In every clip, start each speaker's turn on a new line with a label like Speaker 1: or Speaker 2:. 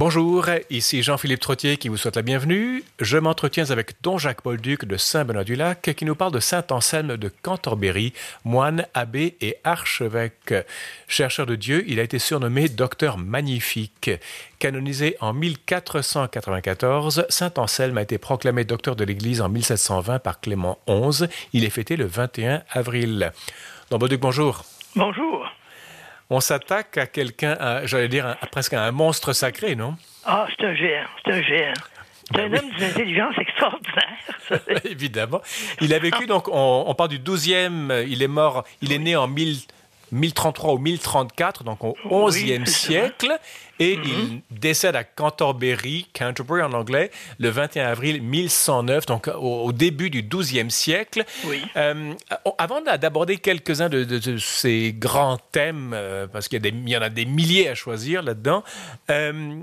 Speaker 1: Bonjour, ici Jean-Philippe Trottier qui vous souhaite la bienvenue. Je m'entretiens avec Don Jacques Bolduc de Saint-Benoît-du-Lac qui nous parle de Saint-Anselme de Cantorbéry, moine, abbé et archevêque. Chercheur de Dieu, il a été surnommé Docteur Magnifique. Canonisé en 1494, Saint-Anselme a été proclamé docteur de l'Église en 1720 par Clément XI. Il est fêté le 21 avril. Don Bolduc, bonjour.
Speaker 2: Bonjour
Speaker 1: on s'attaque à quelqu'un, j'allais dire, presque à un monstre sacré, non?
Speaker 2: Ah, c'est un géant, c'est un géant. C'est ben un homme d'une intelligence extraordinaire.
Speaker 1: Évidemment. Il a vécu, donc, on, parle du 12e, il est mort, il est né en 1000. 1033 ou 1034, donc au XIe siècle, et mm-hmm. il décède à Canterbury, Canterbury en anglais, le 21 avril 1109, donc au, début du XIIe siècle.
Speaker 2: Oui.
Speaker 1: Euh, avant d'aborder quelques-uns de, ces grands thèmes, euh, parce qu'il y, en a des milliers à choisir là-dedans, euh,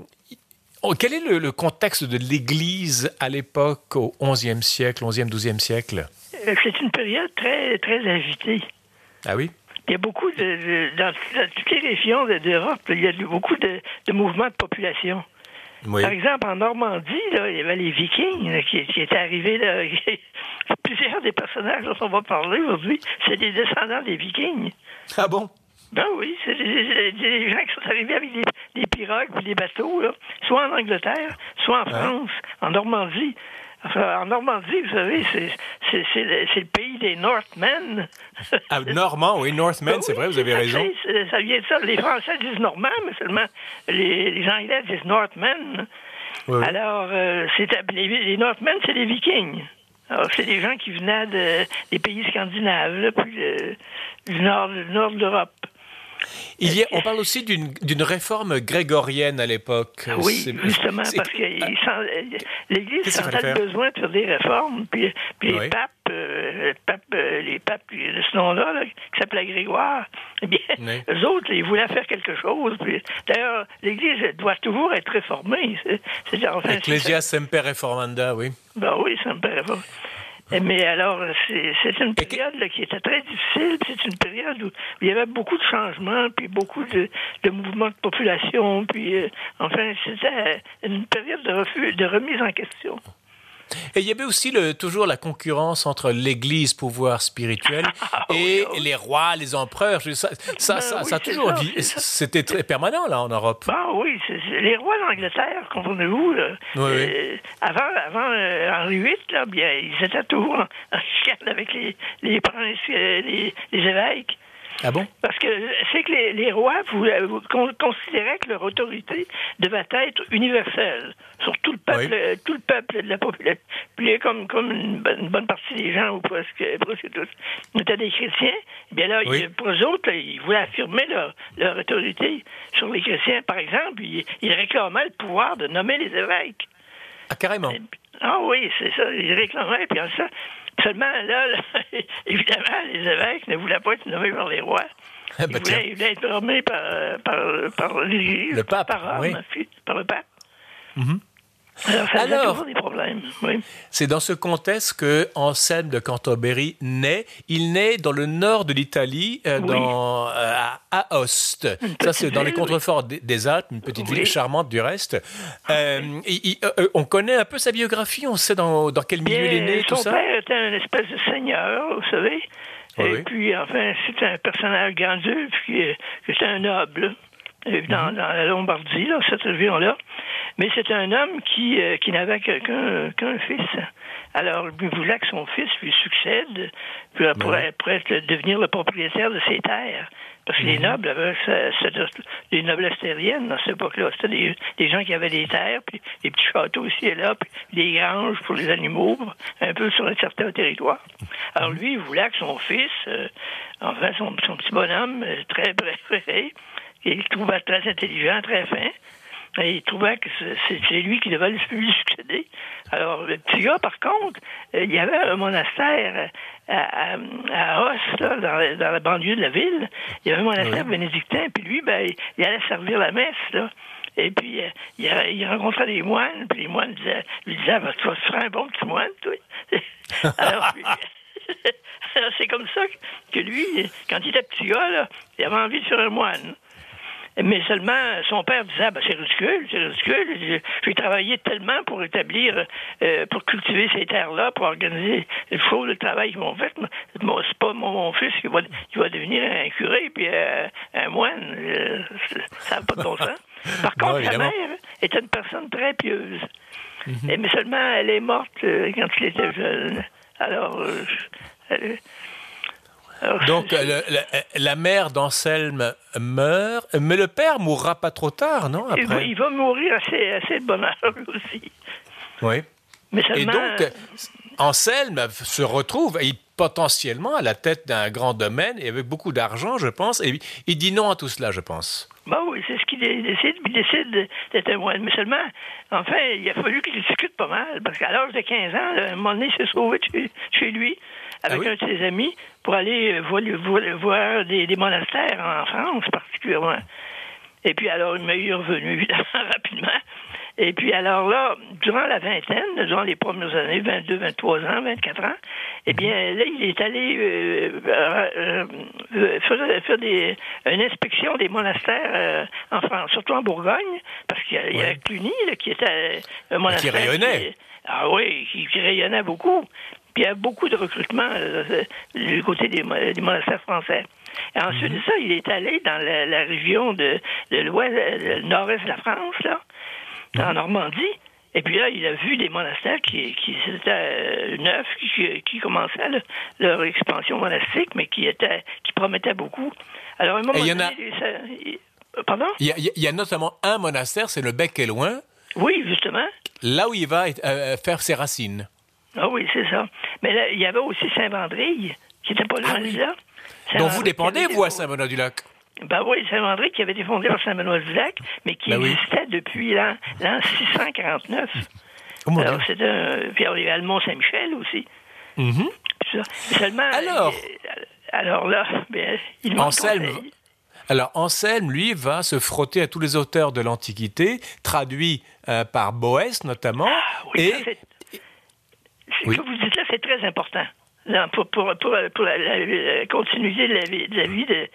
Speaker 1: quel est le, contexte de l'Église à l'époque, au XIe siècle, XIe, XIIe siècle?
Speaker 2: C'est une période très, très agitée.
Speaker 1: Ah oui?
Speaker 2: Il y a beaucoup de, dans, toutes les régions d'Europe, il y a beaucoup de, mouvements de population. Par exemple, en Normandie, il y avait les Vikings qui, étaient arrivés. Là, plusieurs des personnages dont on va parler aujourd'hui, c'est des descendants des Vikings.
Speaker 1: Ah bon?
Speaker 2: Ben oui, c'est des, gens qui sont arrivés avec des, pirogues ou des bateaux, soit en Angleterre, soit en France, en Normandie. En Normandie, vous savez, c'est le, pays des Northmen.
Speaker 1: Ah, Normand, oui, Northmen, c'est vrai, vous avez raison.
Speaker 2: Ça vient de ça. Les Français disent Normand, mais seulement les, Anglais disent Northmen. Alors, euh, les, les Northmen, c'est les Vikings. Alors, c'est des gens qui venaient des pays scandinaves, puis du nord, du nord de l'Europe.
Speaker 1: Il y on parle aussi d'une réforme grégorienne à l'époque.
Speaker 2: Oui, justement, parce que l'Église sentait le besoin de faire? des réformes, puis, les papes, euh, euh, les papes, de ce nom-là, qui s'appelait Grégoire, eh bien, eux autres, ils voulaient faire quelque chose. D'ailleurs, l'Église doit toujours être réformée.
Speaker 1: C'est, enfin, Ecclesia semper reformanda, oui.
Speaker 2: Ben oui, semper reformanda. Mais alors, c'est une période qui était très difficile. C'est une période où il y avait beaucoup de changements, puis beaucoup de, de mouvements de population. Puis, euh, enfin, c'était une période de, refus, de remise en question.
Speaker 1: Et il y avait aussi le, toujours la concurrence entre l'Église, pouvoir spirituel, ah et les rois, les empereurs. Ça, ça, ben ça, a toujours C'était très permanent, là, en Europe.
Speaker 2: Ah oui, les rois d'Angleterre, comprenez-vous, euh, avant, avant euh, Henri VIII, là, bien, ils étaient toujours en, en avec les, les princes, euh, les, les évêques.
Speaker 1: Ah bon?
Speaker 2: Parce que c'est que les, rois vous, considéraient que leur autorité devait être universelle sur tout le peuple, tout le peuple de la population. Puis comme, comme une, bonne partie des gens, ou presque, presque tous, étaient des chrétiens, eh bien là, pour eux autres, ils voulaient affirmer leur, leur, autorité sur les chrétiens. Par exemple, ils, ils réclamaient le pouvoir de nommer les évêques.
Speaker 1: Ah, carrément.
Speaker 2: Ah oui, c'est ça. Ils réclamaient, puis ça, Seulement, là, évidemment, les évêques ne voulaient pas être nommés par les rois. Ah, ben, ils, voulaient, être nommés par, par, par l'Église.
Speaker 1: Le pape,
Speaker 2: par,
Speaker 1: oui.
Speaker 2: par le pape.
Speaker 1: Mm-hmm.
Speaker 2: Alors, ça Alors, toujours des problèmes. Oui.
Speaker 1: C'est dans ce contexte que Anselme de Cantorbéry naît. Il naît dans le nord de l'Italie, euh, dans euh, à Aoste. Ça, c'est dans les contreforts des Alpes, une petite ville charmante du reste. Euh, on connaît un peu sa biographie. On sait dans, dans quel milieu il est né,
Speaker 2: tout
Speaker 1: ça.
Speaker 2: Son père était un espèce de seigneur, vous savez. Et puis, enfin, c'était un personnage grandeur, puis c'était un noble. Euh, dans, la Lombardie, là, cette région-là. Mais c'est un homme qui, euh, qui n'avait qu'un fils. Alors, il voulait que son fils lui succède pour, devenir le propriétaire de ses terres. Parce que les mhm. nobles avaient des noblesses terriennes dans cette époque-là. C'était des, gens qui avaient des terres, puis des petits châteaux ici et là, puis des granges pour les animaux, un peu sur un certain territoire. Alors lui, il voulait que son fils, euh, enfin son, son, petit bonhomme, très préféré, il trouvait très intelligent, très fin. Et il trouvait que c'est lui qui devait lui succéder. Alors, le petit gars, par contre, euh, il y avait un monastère à, à, Os, dans, la, banlieue de la ville. Il y avait un monastère bénédictin, puis lui, ben, il allait servir la messe, là. Et puis, euh, il, rencontrait des moines, puis les moines disaient, lui disaient, ben, tu vas faire un bon petit moine, toi. Alors, c'est comme ça que lui, quand il était petit gars, là, il avait envie de faire un moine. Mais seulement, son père disait, ah, ben, c'est ridicule, c'est ridicule. J'ai travaillé tellement pour établir, euh, pour cultiver ces terres-là, pour organiser le faux le travail qu'ils m'ont fait. c'est pas mon, fils qui va, qui va devenir un curé puis euh, un moine. Euh, ça n'a pas de bon sens. Par contre, sa mère était une personne très pieuse. Mhm. mais seulement, elle est morte quand il était jeune. Alors, elle,
Speaker 1: donc, la mère d'Anselme meurt, mais le père mourra pas trop tard, non
Speaker 2: après? Il, va, mourir assez, assez de bonne heure aussi.
Speaker 1: Oui. Mais Et donc, Anselme se retrouve potentiellement à la tête d'un grand domaine et avec beaucoup d'argent, je pense, et il dit non à tout cela, je pense.
Speaker 2: Ben oui, c'est ce qu'il décide, il décide d'être un moine. Mais seulement, enfin, il a fallu qu'il discute pas mal, parce qu'à l'âge de 15 ans, là, un moment donné, il s'est sauvé chez lui avec ah un de ses amis pour aller euh, voir, voir des, monastères en France particulièrement. Et puis alors, il m'a eu revenu, évidemment, rapidement. Et puis alors là, durant la vingtaine, durant les premières années, 22, 23 ans, 24 ans, eh bien là, il est allé euh, euh, faire, des, une inspection des monastères en France, surtout en Bourgogne, parce qu'il y, a, Cluny, qui était un monastère.
Speaker 1: Qui rayonnait.
Speaker 2: ah oui, qui, rayonnait beaucoup il y a beaucoup de recrutement euh, du côté des, monastères français. Et ensuite de mhm. ça, il est allé dans la, région de, l'ouest, le nord-est de la France, là, en mhm. Normandie. Et puis là, il a vu des monastères qui, qui étaient euh, neufs, qui, commençaient leur expansion monastique, mais qui étaient, qui promettaient beaucoup.
Speaker 1: Alors, un moment il y en a... Pardon? Il y, a, notamment un monastère, c'est le Bec et Loin.
Speaker 2: Oui, justement.
Speaker 1: Là où il va euh, faire ses racines.
Speaker 2: Ah oui, c'est ça. Mais là, il y avait aussi Saint-Vendrille, qui n'était pas loin ah de là.
Speaker 1: Donc vous dépendez, vous, à Saint-Benoît-du-Lac?
Speaker 2: Ben oui, Saint-Vendrille qui avait été fondé par Saint-Benoît-du-Lac, mais qui ben existait depuis l'an 649. Oh, Alors, c'est un. Puis il y avait le Mont-Saint-Michel aussi. Mm Seulement.
Speaker 1: Alors?
Speaker 2: Alors là, ben, il
Speaker 1: Anselme. Alors Anselme, lui, va se frotter à tous les auteurs de l'Antiquité, traduits euh, par Boès notamment, ah, oui, et
Speaker 2: ce que vous dites là, c'est très important. pour, pour, pour, pour la, continuité de la vie de, la vie de,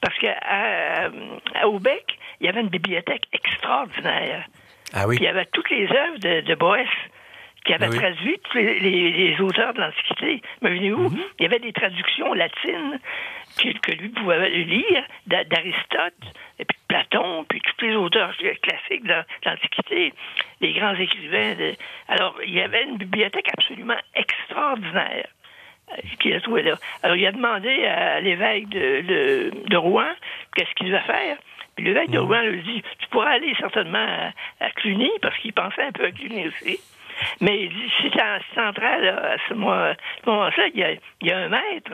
Speaker 2: parce qu'à à, à Aubec, il y avait une bibliothèque extraordinaire.
Speaker 1: Ah oui.
Speaker 2: Puis il y avait toutes les œuvres de, de Boès qui avaient traduit tous les, les, auteurs de l'Antiquité. Mais venez où? Mm-hmm. Il y avait des traductions latines que, que lui pouvait lire, d'Aristote, et puis Platon, puis tous les auteurs classiques de l'Antiquité, les grands écrivains. Alors, il y avait une bibliothèque absolument extraordinaire euh, qu'il a trouvé là. Alors, il a demandé à l'évêque de, de, Rouen qu'est-ce qu'il va faire. Puis l'évêque de mm. Rouen lui dit Tu pourras aller certainement à, Cluny, parce qu'il pensait un peu à Cluny aussi. Mais il dit si tu central, à ce moment-là, il, y a un maître,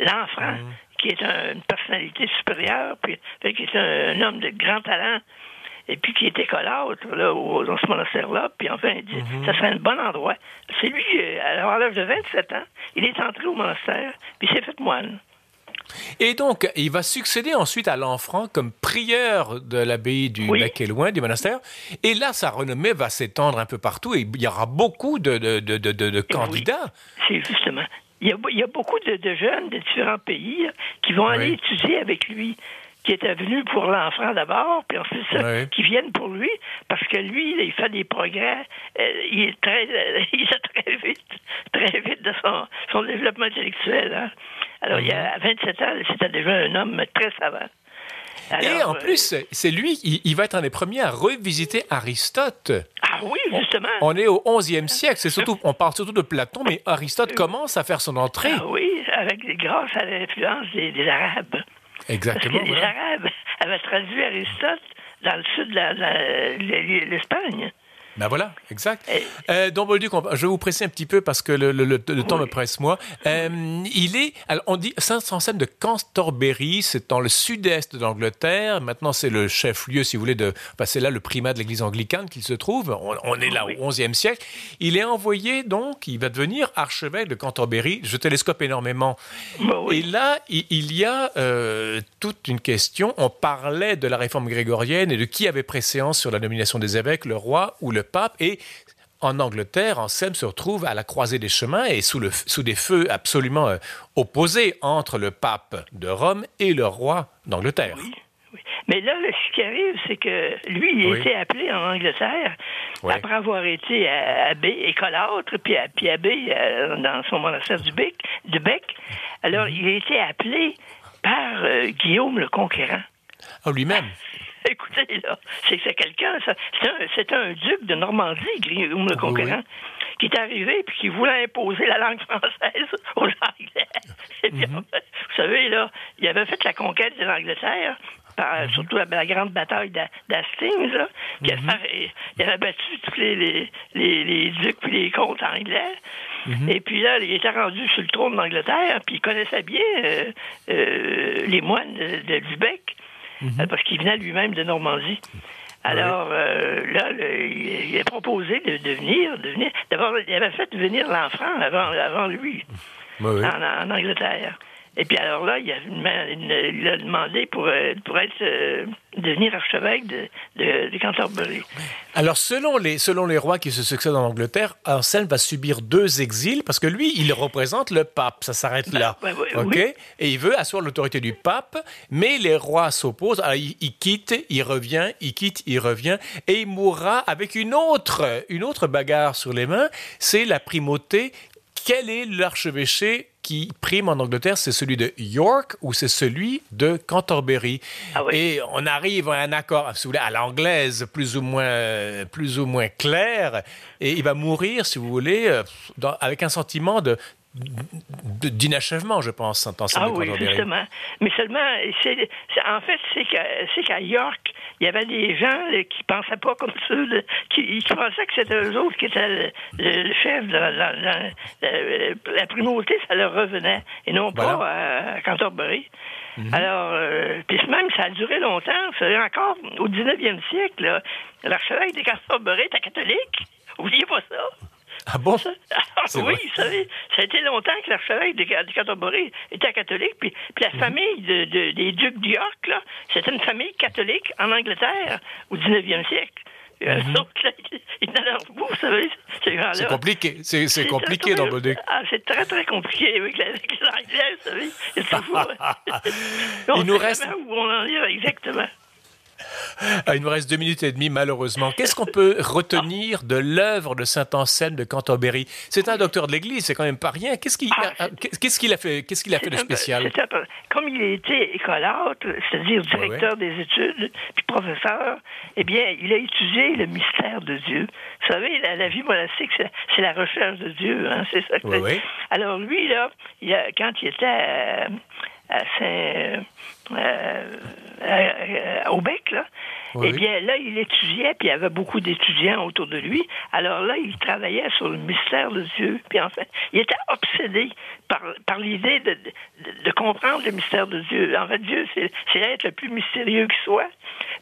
Speaker 2: l'enfant, mm qui est une personnalité supérieure, puis qui est un, homme de grand talent, et puis qui est écolâtre là, dans ce monastère-là, puis enfin, il dit, mhm. ça serait un bon endroit. C'est lui, euh, à l'âge de 27 ans, il est entré au monastère, puis s'est fait moine.
Speaker 1: Et donc, il va succéder ensuite à l'Enfant comme prieur de l'abbaye du oui. loin du monastère. Et là, sa renommée va s'étendre un peu partout et il y aura beaucoup de, de, de, de candidats.
Speaker 2: c'est justement il y a, beaucoup de, jeunes de différents pays qui vont aller étudier avec lui qui étaient venus pour l'enfant d'abord, puis ensuite qui viennent pour lui, parce que lui, il fait des progrès, euh, il est très, il est très vite, très vite de son, son développement intellectuel. Hein. Alors, il y a 27 ans, c'était déjà un homme très savant
Speaker 1: et en plus, c'est lui, il, va être un des premiers à revisiter Aristote.
Speaker 2: Ah oui, justement.
Speaker 1: On, est au 11e siècle. C'est surtout, on parle surtout de Platon, mais Aristote commence à faire son entrée.
Speaker 2: Ah oui, avec, grâce à l'influence des, Arabes.
Speaker 1: Exactement.
Speaker 2: Parce que les Arabes avaient traduit Aristote dans le sud de l'Espagne.
Speaker 1: Ben voilà, exact. Euh, Don Bolduc, je vais vous presser un petit peu parce que le, temps me presse moi. Euh, il est, alors on dit Saint-Anselme de Canterbury, c'est dans le sud-est de l'Angleterre. Maintenant, c'est le chef-lieu, si vous voulez, de, enfin, c'est là le primat de l'Église anglicane qu'il se trouve. On, est là au XIe siècle. Il est envoyé donc, il va devenir archevêque de Canterbury. Je télescope énormément.
Speaker 2: Bah
Speaker 1: Et là, il, y a euh, toute une question. On parlait de la réforme grégorienne et de qui avait préséance sur la nomination des évêques, le roi ou le pape. Et en Angleterre, Anselme se retrouve à la croisée des chemins et sous, le, sous des feux absolument euh, opposés entre le pape de Rome et le roi d'Angleterre.
Speaker 2: Oui, Mais là, ce qui arrive, c'est que lui, il a été appelé en Angleterre après avoir été abbé écolâtre, puis, puis abbé euh, dans son monastère du Bec. Du Bec. Alors, mhm. il a été appelé par euh, Guillaume le Conquérant.
Speaker 1: Oh, lui-même?
Speaker 2: Écoutez, là, c'est quelqu'un, c'est un, duc de Normandie, Guillaume le Conquérant, qui est arrivé puis qui voulait imposer la langue française aux Anglais. Mhm. Vous savez, là, il avait fait la conquête de l'Angleterre, par, mhm. surtout la, grande bataille d'Hastings, là, qui mhm. il avait battu tous les, les, ducs et les comtes anglais. Et puis là, il était rendu sur le trône d'Angleterre, puis il connaissait bien euh, euh, les moines de, de Lubeck. Mhm. Euh, parce qu'il venait lui-même de Normandie. Alors, euh, là, il, a proposé de, venir, de venir. D'abord, il avait fait venir l'enfant avant, avant lui, en, Angleterre. Et puis alors là, il a, demandé pour, euh, pour être euh, devenir archevêque de, de, Canterbury.
Speaker 1: Alors selon les, selon les rois qui se succèdent en Angleterre, Anselme va subir deux exils parce que lui, il représente le pape. Ça s'arrête là.
Speaker 2: Ben,
Speaker 1: ok? Et il veut asseoir l'autorité du pape, mais les rois s'opposent. Alors il, il, quitte, il revient, il quitte, il revient, et il mourra avec une autre, une autre bagarre sur les mains. C'est la primauté. Quel est l'archevêché qui prime en Angleterre, c'est celui de York ou c'est celui de Canterbury. Ah Et on arrive à un accord, si vous voulez, à l'anglaise, plus ou moins, plus ou moins clair. Et il va mourir, si vous voulez, euh, avec un sentiment de d'inachèvement, je pense, en
Speaker 2: Ah oui, justement. Mais seulement, en fait, c'est qu'à York, il y avait des gens qui pensaient pas comme ça, qui, pensaient que c'était eux autres qui étaient le, chef de la, primauté, ça leur revenait, et non pas à Canterbury. Mhm. Alors, euh, puis même, ça a duré longtemps. C'est encore au 19e siècle, l'archevêque de Canterbury était catholique. Oubliez pas ça.
Speaker 1: Ah bon?
Speaker 2: oui, vous savez, ça a été longtemps que l'archevêque de, Canterbury était catholique, puis, puis la mhm. famille de, des ducs d'York, là, c'était une famille catholique en Angleterre au 19e siècle. Euh, mm -hmm. vous savez,
Speaker 1: C'est compliqué, c'est compliqué dans le
Speaker 2: Ah, c'est très, très compliqué avec l'anglais, vous savez.
Speaker 1: Il nous reste...
Speaker 2: Où on en est exactement.
Speaker 1: Ah, il nous reste deux minutes et demie, malheureusement. Qu'est-ce qu'on peut retenir de l'œuvre de Saint Anselme de Canterbury? C'est un docteur de l'Église, c'est quand même pas rien. Qu'est-ce qu'il ah, a, qu'est-ce qu'il a fait Qu'est-ce qu'il a fait de spécial?
Speaker 2: Comme il a été écolâtre, c'est-à-dire directeur des études, puis professeur, eh bien, il a étudié le mystère de Dieu. Vous savez, la, vie monastique, c'est la recherche de Dieu, hein, c'est ça. Que Alors lui là, il a, quand il était à, à Saint euh, euh, au bec, là. Eh bien, là, il étudiait, puis il y avait beaucoup d'étudiants autour de lui. Alors là, il travaillait sur le mystère de Dieu. Puis en fait, il était obsédé par, par l'idée de, de, comprendre le mystère de Dieu. En fait, Dieu, c'est l'être le plus mystérieux qui soit.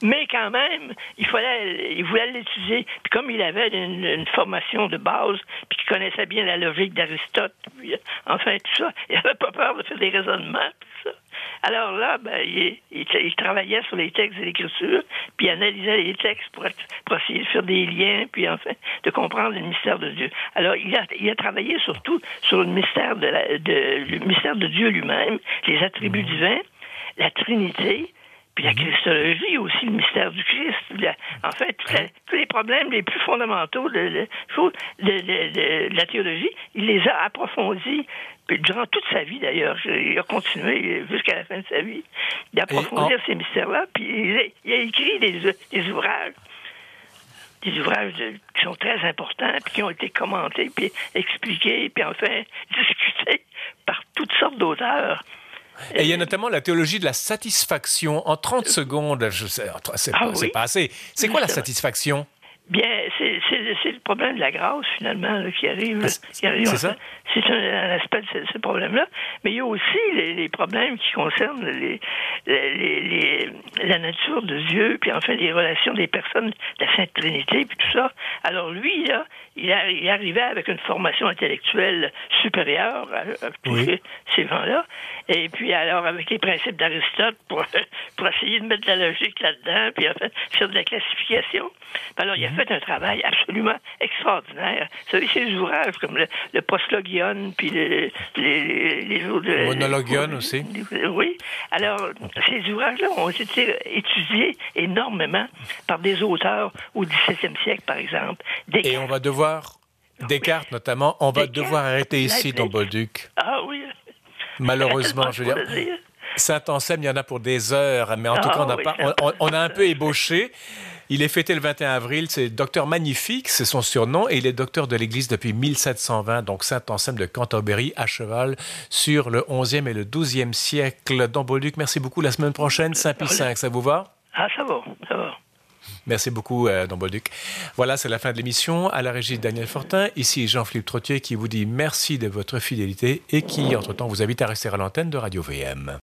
Speaker 2: Mais quand même, il, fallait, il voulait l'étudier. Puis comme il avait une, formation de base, puis qu'il connaissait bien la logique d'Aristote, enfin, tout ça, il n'avait pas peur de faire des raisonnements, tout ça. Alors là, ben, il, il, travaillait sur les textes de l'Écriture, puis il analysait les textes pour, pour, essayer de faire des liens, puis enfin, de comprendre le mystère de Dieu. Alors, il a, il a travaillé surtout sur le mystère de, la, de, le mystère de Dieu lui-même, les attributs mmh. divins, la Trinité, puis la mhm. Christologie, aussi le mystère du Christ. en fait, tous les problèmes les plus fondamentaux de, la théologie, il les a approfondis durant toute sa vie d'ailleurs. Il a continué jusqu'à la fin de sa vie d'approfondir ces mystères-là. Puis il a, écrit des, ouvrages des ouvrages qui sont très importants, puis qui ont été commentés, puis expliqués, puis enfin discutés par toutes sortes d'auteurs.
Speaker 1: Et il y a notamment la théologie de la satisfaction. En 30 secondes, c'est ah pas, assez. C'est quoi la satisfaction?
Speaker 2: Bien, c'est le problème de la grâce, finalement, qui arrive.
Speaker 1: C'est ça?
Speaker 2: C'est un, aspect de ce, problème-là. Mais il y a aussi les, problèmes qui concernent les, la nature de Dieu, puis enfin les relations des personnes la Sainte Trinité, puis tout ça. Alors lui, là, il, il arrivait avec une formation intellectuelle supérieure à, tous ces gens-là. Et puis alors, avec les principes d'Aristote, pour, pour essayer de mettre de la logique là-dedans, puis enfin, faire de la classification. Alors, il a fait fait un travail absolument extraordinaire. Vous savez, ces ouvrages comme le, le Postlogion, puis les, les, les autres...
Speaker 1: Monologion aussi.
Speaker 2: Oui. Alors, ces ouvrages-là ont été étudiés énormément par des auteurs au XVIIe siècle, par exemple.
Speaker 1: Et on va devoir... Descartes, notamment, on va devoir arrêter ici dans Bolduc.
Speaker 2: Ah oui.
Speaker 1: Malheureusement, je veux dire. Saint-Anselme, il y en a pour des heures, mais en tout cas, on a, pas, on, a un peu ébauché. Il est fêté le 21 avril, c'est Docteur Magnifique, c'est son surnom, et il est docteur de l'Église depuis 1720, donc Saint-Anselme de Canterbury, à cheval sur le 11e et le 12e siècle. Dans Bolduc, merci beaucoup. La semaine prochaine, Saint-Pie V, ça vous va?
Speaker 2: Ah, ça va, ça va.
Speaker 1: Merci beaucoup, euh, Don Bolduc. Voilà, c'est la fin de l'émission. À la régie, Daniel Fortin. Ici, Jean-Philippe Trottier qui vous dit merci de votre fidélité et qui, entre-temps, vous invite à rester à l'antenne de Radio VM.